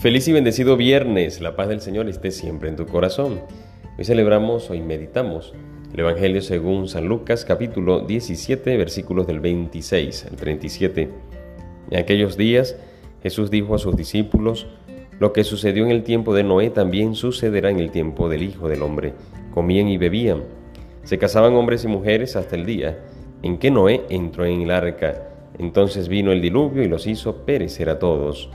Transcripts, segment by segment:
Feliz y bendecido viernes, la paz del Señor esté siempre en tu corazón. Hoy celebramos, hoy meditamos el Evangelio según San Lucas capítulo 17 versículos del 26 al 37. En aquellos días Jesús dijo a sus discípulos, lo que sucedió en el tiempo de Noé también sucederá en el tiempo del Hijo del Hombre. Comían y bebían. Se casaban hombres y mujeres hasta el día en que Noé entró en el arca. Entonces vino el diluvio y los hizo perecer a todos.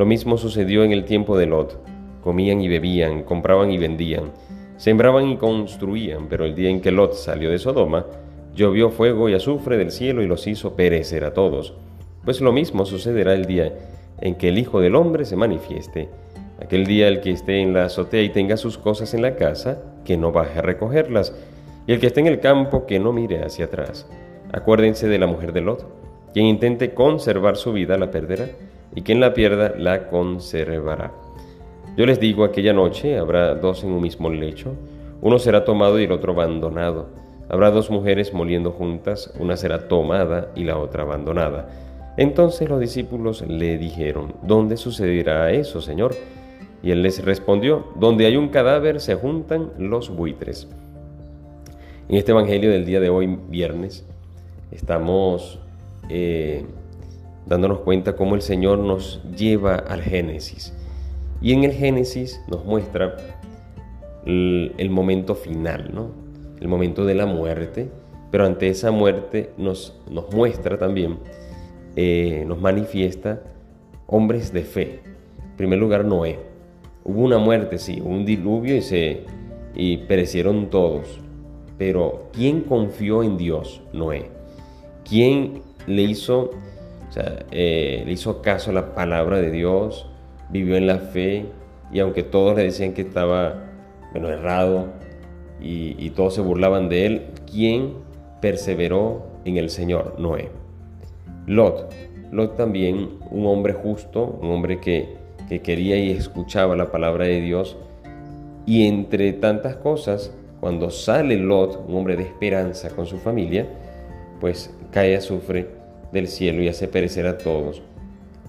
Lo mismo sucedió en el tiempo de Lot. Comían y bebían, compraban y vendían, sembraban y construían, pero el día en que Lot salió de Sodoma, llovió fuego y azufre del cielo y los hizo perecer a todos. Pues lo mismo sucederá el día en que el Hijo del Hombre se manifieste. Aquel día el que esté en la azotea y tenga sus cosas en la casa, que no baje a recogerlas, y el que esté en el campo, que no mire hacia atrás. Acuérdense de la mujer de Lot. Quien intente conservar su vida la perderá y quien la pierda la conservará. Yo les digo, aquella noche habrá dos en un mismo lecho, uno será tomado y el otro abandonado. Habrá dos mujeres moliendo juntas, una será tomada y la otra abandonada. Entonces los discípulos le dijeron, ¿dónde sucederá eso, Señor? Y él les respondió, donde hay un cadáver se juntan los buitres. En este Evangelio del día de hoy, viernes, estamos eh, dándonos cuenta cómo el Señor nos lleva al Génesis. Y en el Génesis nos muestra el, momento final, ¿no? el momento de la muerte, pero ante esa muerte nos, nos muestra también, eh, nos manifiesta hombres de fe. En primer lugar, Noé. Hubo una muerte, sí, un diluvio y, se, y perecieron todos. Pero ¿quién confió en Dios? Noé. ¿Quién le hizo o sea, eh, le hizo caso a la palabra de Dios, vivió en la fe y aunque todos le decían que estaba, bueno, errado y, todos se burlaban de él, ¿quién perseveró en el Señor? Noé. Lot. Lot también, un hombre justo, un hombre que, que quería y escuchaba la palabra de Dios. Y entre tantas cosas, cuando sale Lot, un hombre de esperanza con su familia, pues cae azufre del cielo y hace perecer a todos,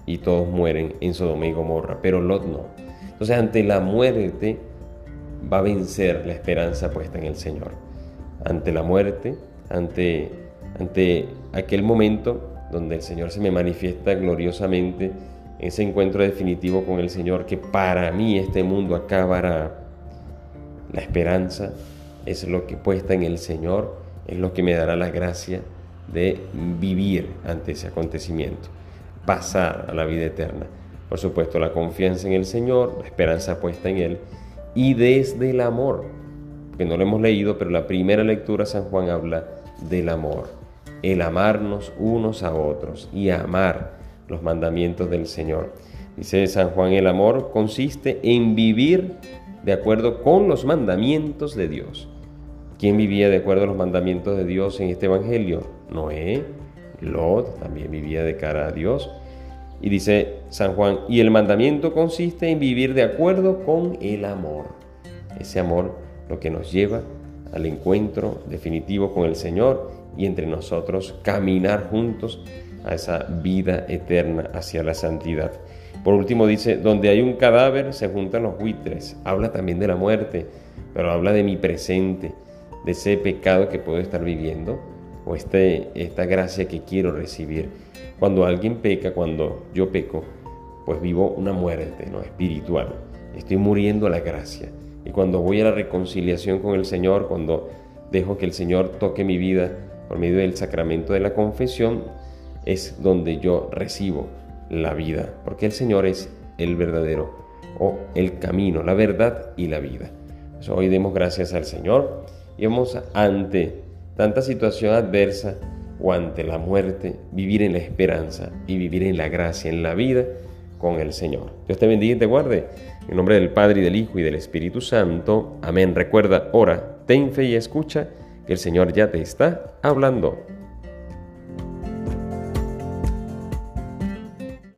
y todos mueren en Sodoma y Gomorra, pero Lot no. Entonces ante la muerte va a vencer la esperanza puesta en el Señor. Ante la muerte, ante, ante aquel momento donde el Señor se me manifiesta gloriosamente, ese encuentro definitivo con el Señor, que para mí este mundo acabará. La esperanza es lo que puesta en el Señor, es lo que me dará la gracia de vivir ante ese acontecimiento, pasar a la vida eterna. Por supuesto, la confianza en el Señor, la esperanza puesta en Él y desde el amor, que no lo hemos leído, pero la primera lectura San Juan habla del amor, el amarnos unos a otros y amar los mandamientos del Señor. Dice San Juan, el amor consiste en vivir de acuerdo con los mandamientos de Dios. ¿Quién vivía de acuerdo a los mandamientos de Dios en este Evangelio? Noé, Lot también vivía de cara a Dios. Y dice San Juan, y el mandamiento consiste en vivir de acuerdo con el amor. Ese amor lo que nos lleva al encuentro definitivo con el Señor y entre nosotros caminar juntos a esa vida eterna hacia la santidad. Por último dice, donde hay un cadáver se juntan los buitres. Habla también de la muerte, pero habla de mi presente de ese pecado que puedo estar viviendo o este, esta gracia que quiero recibir. Cuando alguien peca, cuando yo peco, pues vivo una muerte ¿no? espiritual. Estoy muriendo a la gracia. Y cuando voy a la reconciliación con el Señor, cuando dejo que el Señor toque mi vida por medio del sacramento de la confesión, es donde yo recibo la vida, porque el Señor es el verdadero o el camino, la verdad y la vida. hoy demos gracias al Señor y vamos ante tanta situación adversa o ante la muerte, vivir en la esperanza y vivir en la gracia, en la vida con el Señor. Dios te bendiga y te guarde. En nombre del Padre y del Hijo y del Espíritu Santo. Amén. Recuerda, ora, ten fe y escucha que el Señor ya te está hablando.